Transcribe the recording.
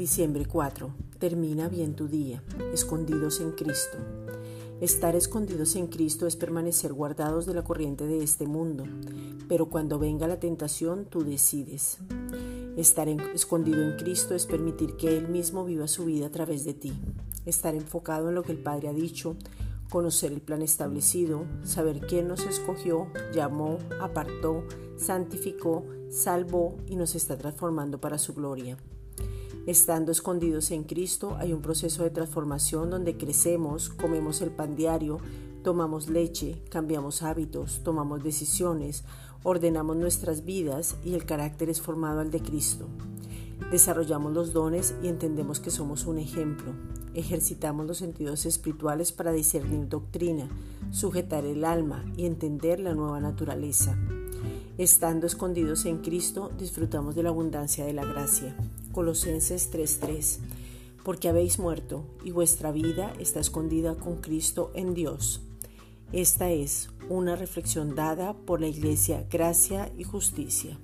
Diciembre 4. Termina bien tu día, escondidos en Cristo. Estar escondidos en Cristo es permanecer guardados de la corriente de este mundo, pero cuando venga la tentación tú decides. Estar escondido en Cristo es permitir que Él mismo viva su vida a través de ti. Estar enfocado en lo que el Padre ha dicho, conocer el plan establecido, saber quién nos escogió, llamó, apartó, santificó, salvó y nos está transformando para su gloria. Estando escondidos en Cristo hay un proceso de transformación donde crecemos, comemos el pan diario, tomamos leche, cambiamos hábitos, tomamos decisiones, ordenamos nuestras vidas y el carácter es formado al de Cristo. Desarrollamos los dones y entendemos que somos un ejemplo. Ejercitamos los sentidos espirituales para discernir doctrina, sujetar el alma y entender la nueva naturaleza. Estando escondidos en Cristo, disfrutamos de la abundancia de la gracia. Colosenses 3:3 Porque habéis muerto y vuestra vida está escondida con Cristo en Dios. Esta es una reflexión dada por la Iglesia Gracia y Justicia.